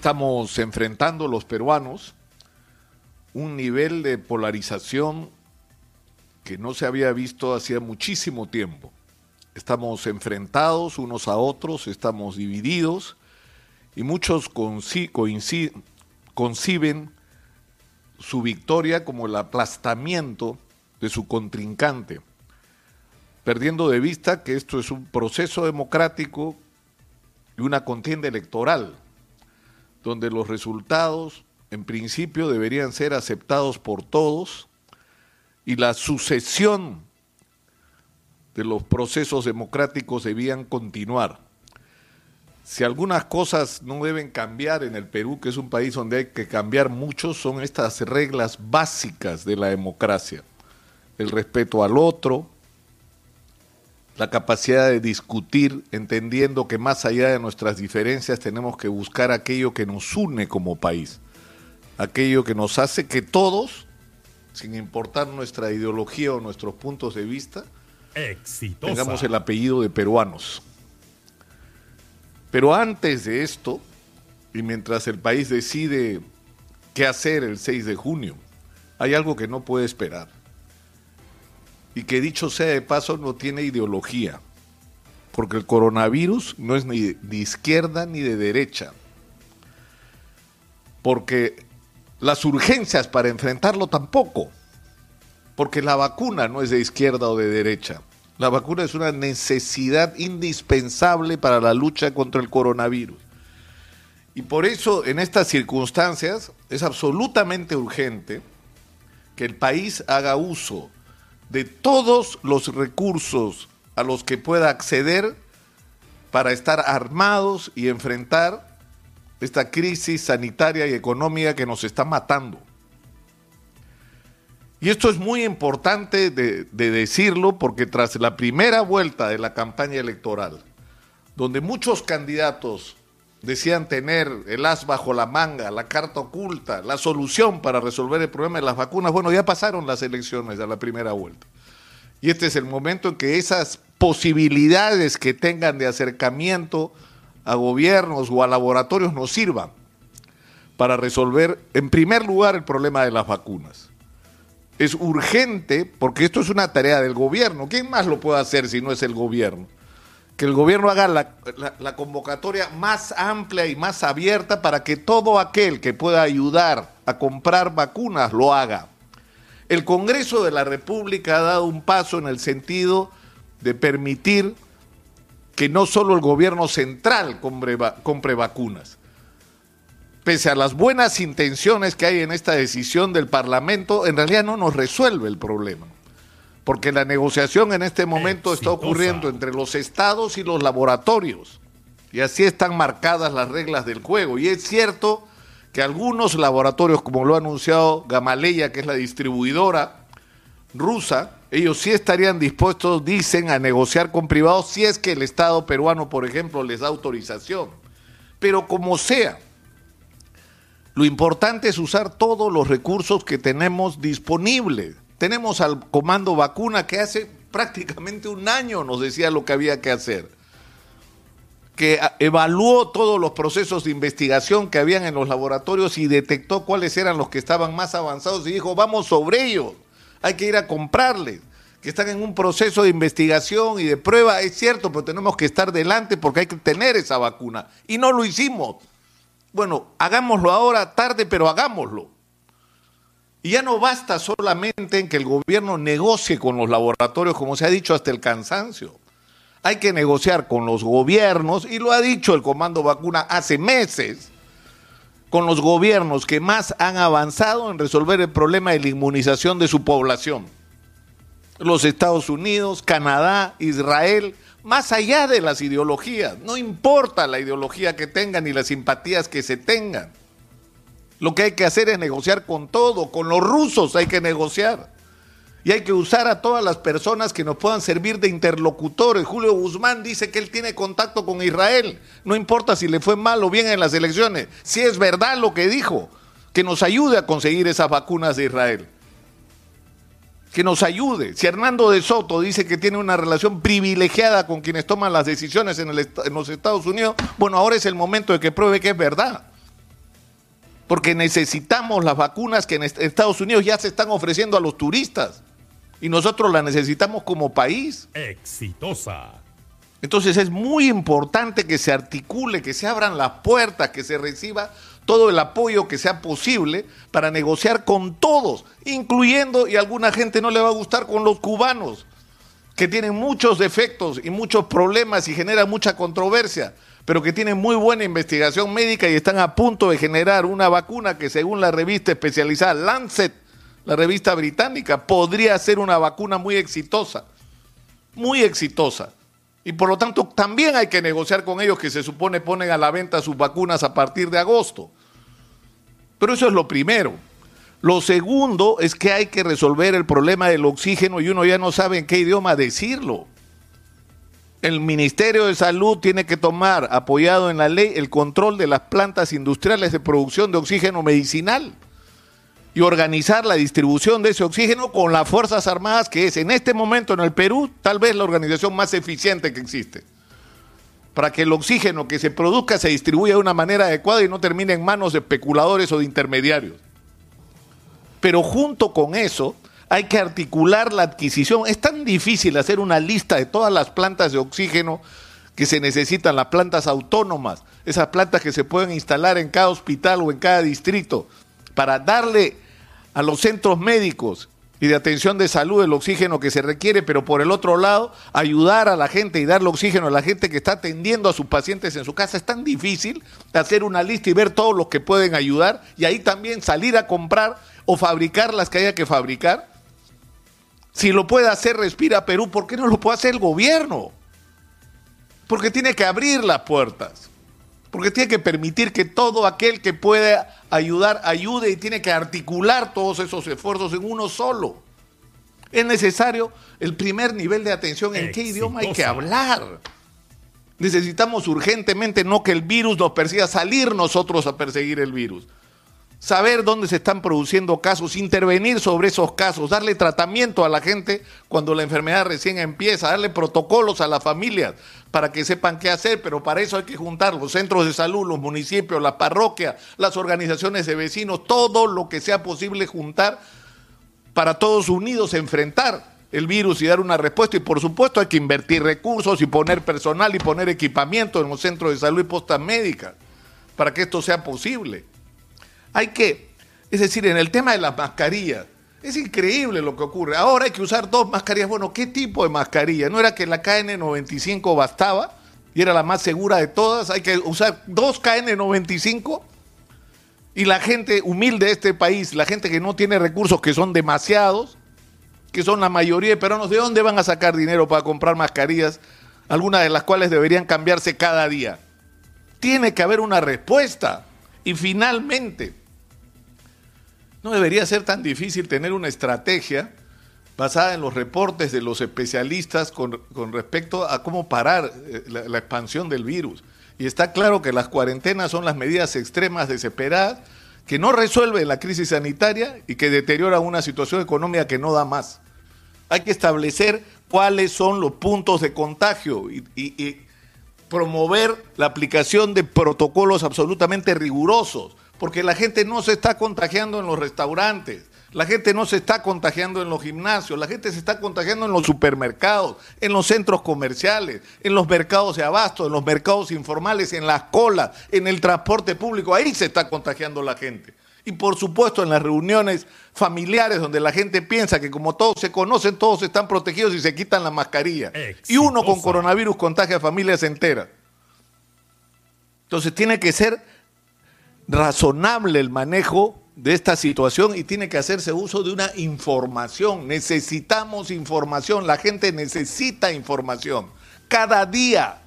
Estamos enfrentando los peruanos un nivel de polarización que no se había visto hacía muchísimo tiempo. Estamos enfrentados unos a otros, estamos divididos y muchos conciben su victoria como el aplastamiento de su contrincante, perdiendo de vista que esto es un proceso democrático y una contienda electoral, donde los resultados en principio deberían ser aceptados por todos y la sucesión de los procesos democráticos debían continuar. Si algunas cosas no deben cambiar en el Perú, que es un país donde hay que cambiar mucho, son estas reglas básicas de la democracia. El respeto al otro, la capacidad de discutir, entendiendo que más allá de nuestras diferencias tenemos que buscar aquello que nos une como país, aquello que nos hace que todos, sin importar nuestra ideología o nuestros puntos de vista, tengamos el apellido de peruanos. Pero antes de esto, y mientras el país decide qué hacer el 6 de junio, hay algo que no puede esperar. Y que dicho sea de paso, no tiene ideología. Porque el coronavirus no es ni de izquierda ni de derecha. Porque las urgencias para enfrentarlo tampoco. Porque la vacuna no es de izquierda o de derecha. La vacuna es una necesidad indispensable para la lucha contra el coronavirus. Y por eso, en estas circunstancias, es absolutamente urgente que el país haga uso de todos los recursos a los que pueda acceder para estar armados y enfrentar esta crisis sanitaria y económica que nos está matando. Y esto es muy importante de, decirlo porque tras la primera vuelta de la campaña electoral, donde muchos candidatos decían tener el as bajo la manga, la carta oculta, la solución para resolver el problema de las vacunas, bueno, ya pasaron las elecciones a la primera vuelta. Y este es el momento en que esas posibilidades que tengan de acercamiento a gobiernos o a laboratorios nos sirvan para resolver, en primer lugar, el problema de las vacunas es urgente, porque esto es una tarea del gobierno. ¿Quién más lo puede hacer si no es el gobierno? Que el gobierno haga la, convocatoria más amplia y más abierta para que todo aquel que pueda ayudar a comprar vacunas lo haga. El Congreso de la República ha dado un paso en el sentido de permitir que no solo el gobierno central compre, compre vacunas, pese a las buenas intenciones que hay en esta decisión del Parlamento, en realidad no nos resuelve el problema. Porque la negociación en este momento está ocurriendo entre los estados y los laboratorios. Y así están marcadas las reglas del juego. Y es cierto que algunos laboratorios, como lo ha anunciado Gamaleya, que es la distribuidora rusa, ellos sí estarían dispuestos, dicen, a negociar con privados si es que el Estado peruano, por ejemplo, les da autorización. Pero como sea, lo importante es usar todos los recursos que tenemos disponibles. Tenemos al comando vacuna que hace prácticamente un año nos decía lo que había que hacer, que evaluó todos los procesos de investigación que habían en los laboratorios y detectó cuáles eran los que estaban más avanzados y dijo, vamos sobre ellos, hay que ir a comprarles que están en un proceso de investigación y de prueba, es cierto, pero tenemos que estar delante porque hay que tener esa vacuna. Y no lo hicimos. Bueno, hagámoslo ahora, tarde, pero hagámoslo. Y ya no basta solamente en que el gobierno negocie con los laboratorios, como se ha dicho hasta el cansancio. Hay que negociar con los gobiernos, y lo ha dicho el Comando Vacuna hace meses, con los gobiernos que más han avanzado en resolver el problema de la inmunización de su población. Los Estados Unidos, Canadá, Israel, más allá de las ideologías. No importa la ideología que tengan ni las simpatías que se tengan. Lo que hay que hacer es negociar con todo. Con los rusos hay que negociar. Y hay que usar a todas las personas que nos puedan servir de interlocutores. Julio Guzmán dice que él tiene contacto con Israel. No importa si le fue mal o bien en las elecciones. Si es verdad lo que dijo, que nos ayude a conseguir esas vacunas de Israel que nos ayude. Si Hernando de Soto dice que tiene una relación privilegiada con quienes toman las decisiones en, los Estados Unidos, bueno, ahora es el momento de que pruebe que es verdad. Porque necesitamos las vacunas que en Estados Unidos ya se están ofreciendo a los turistas y nosotros las necesitamos como país. Exitosa. Entonces es muy importante que se articule, que se abran las puertas, que se reciba todo el apoyo que sea posible para negociar con todos, incluyendo, y a alguna gente no le va a gustar, con los cubanos, que tienen muchos defectos y muchos problemas y generan mucha controversia pero que tienen muy buena investigación médica y están a punto de generar una vacuna que según la revista especializada Lancet, la revista británica, podría ser una vacuna muy exitosa, muy exitosa. Y por lo tanto también hay que negociar con ellos que se supone ponen a la venta sus vacunas a partir de agosto. Pero eso es lo primero. Lo segundo es que hay que resolver el problema del oxígeno y uno ya no sabe en qué idioma decirlo el Ministerio de Salud tiene que tomar, apoyado en la ley, el control de las plantas industriales de producción de oxígeno medicinal y organizar la distribución de ese oxígeno con las Fuerzas Armadas, que es en este momento en el Perú tal vez la organización más eficiente que existe, para que el oxígeno que se produzca se distribuya de una manera adecuada y no termine en manos de especuladores o de intermediarios. Pero junto con eso, hay que articular la adquisición. Es tan difícil hacer una lista de todas las plantas de oxígeno que se necesitan, las plantas autónomas, esas plantas que se pueden instalar en cada hospital o en cada distrito, para darle a los centros médicos y de atención de salud el oxígeno que se requiere, pero por el otro lado, ayudar a la gente y darle oxígeno a la gente que está atendiendo a sus pacientes en su casa. Es tan difícil hacer una lista y ver todos los que pueden ayudar y ahí también salir a comprar o fabricar las que haya que fabricar si lo puede hacer Respira Perú, ¿por qué no lo puede hacer el gobierno? Porque tiene que abrir las puertas. Porque tiene que permitir que todo aquel que pueda ayudar, ayude y tiene que articular todos esos esfuerzos en uno solo. Es necesario el primer nivel de atención en qué idioma hay que hablar. Necesitamos urgentemente no que el virus nos persiga, salir nosotros a perseguir el virus saber dónde se están produciendo casos, intervenir sobre esos casos, darle tratamiento a la gente cuando la enfermedad recién empieza, darle protocolos a las familias para que sepan qué hacer, pero para eso hay que juntar los centros de salud, los municipios, las parroquias, las organizaciones de vecinos, todo lo que sea posible juntar para todos unidos enfrentar el virus y dar una respuesta. Y por supuesto hay que invertir recursos y poner personal y poner equipamiento en los centros de salud y postas médicas para que esto sea posible. Hay que, es decir, en el tema de las mascarillas, es increíble lo que ocurre. Ahora hay que usar dos mascarillas. Bueno, ¿qué tipo de mascarilla? ¿No era que la KN95 bastaba y era la más segura de todas? Hay que usar dos KN95 y la gente humilde de este país, la gente que no tiene recursos, que son demasiados, que son la mayoría de peruanos, ¿de dónde van a sacar dinero para comprar mascarillas? Algunas de las cuales deberían cambiarse cada día. Tiene que haber una respuesta. Y finalmente, no debería ser tan difícil tener una estrategia basada en los reportes de los especialistas con, respecto a cómo parar eh, la, expansión del virus. Y está claro que las cuarentenas son las medidas extremas desesperadas que no resuelven la crisis sanitaria y que deterioran una situación económica que no da más. Hay que establecer cuáles son los puntos de contagio y, y promover la aplicación de protocolos absolutamente rigurosos porque la gente no se está contagiando en los restaurantes, la gente no se está contagiando en los gimnasios, la gente se está contagiando en los supermercados, en los centros comerciales, en los mercados de abasto, en los mercados informales, en las colas, en el transporte público, ahí se está contagiando la gente. Y por supuesto en las reuniones familiares donde la gente piensa que como todos se conocen, todos están protegidos y se quitan la mascarilla. Y uno con coronavirus contagia a familias enteras. Entonces tiene que ser razonable el manejo de esta situación y tiene que hacerse uso de una información. Necesitamos información, la gente necesita información cada día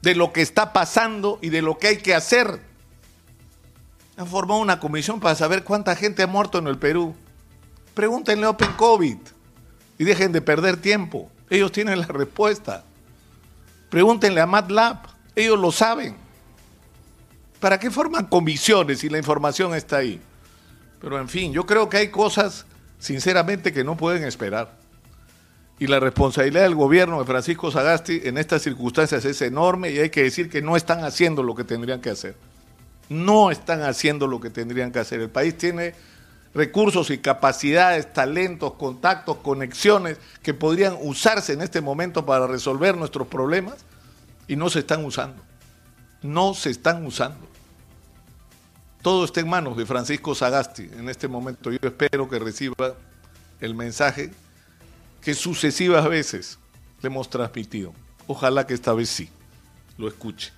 de lo que está pasando y de lo que hay que hacer. Han formado una comisión para saber cuánta gente ha muerto en el Perú. Pregúntenle a Open COVID y dejen de perder tiempo. Ellos tienen la respuesta. Pregúntenle a MATLAB, ellos lo saben. ¿Para qué forman comisiones si la información está ahí? Pero en fin, yo creo que hay cosas, sinceramente, que no pueden esperar. Y la responsabilidad del gobierno de Francisco Sagasti en estas circunstancias es enorme y hay que decir que no están haciendo lo que tendrían que hacer. no están haciendo lo que tendrían que hacer. El país tiene recursos y capacidades, talentos, contactos, conexiones que podrían usarse en este momento para resolver nuestros problemas y no se están usando. No se están usando. Todo está en manos de Francisco Sagasti en este momento. Yo espero que reciba el mensaje que sucesivas veces le hemos transmitido. Ojalá que esta vez sí lo escuche.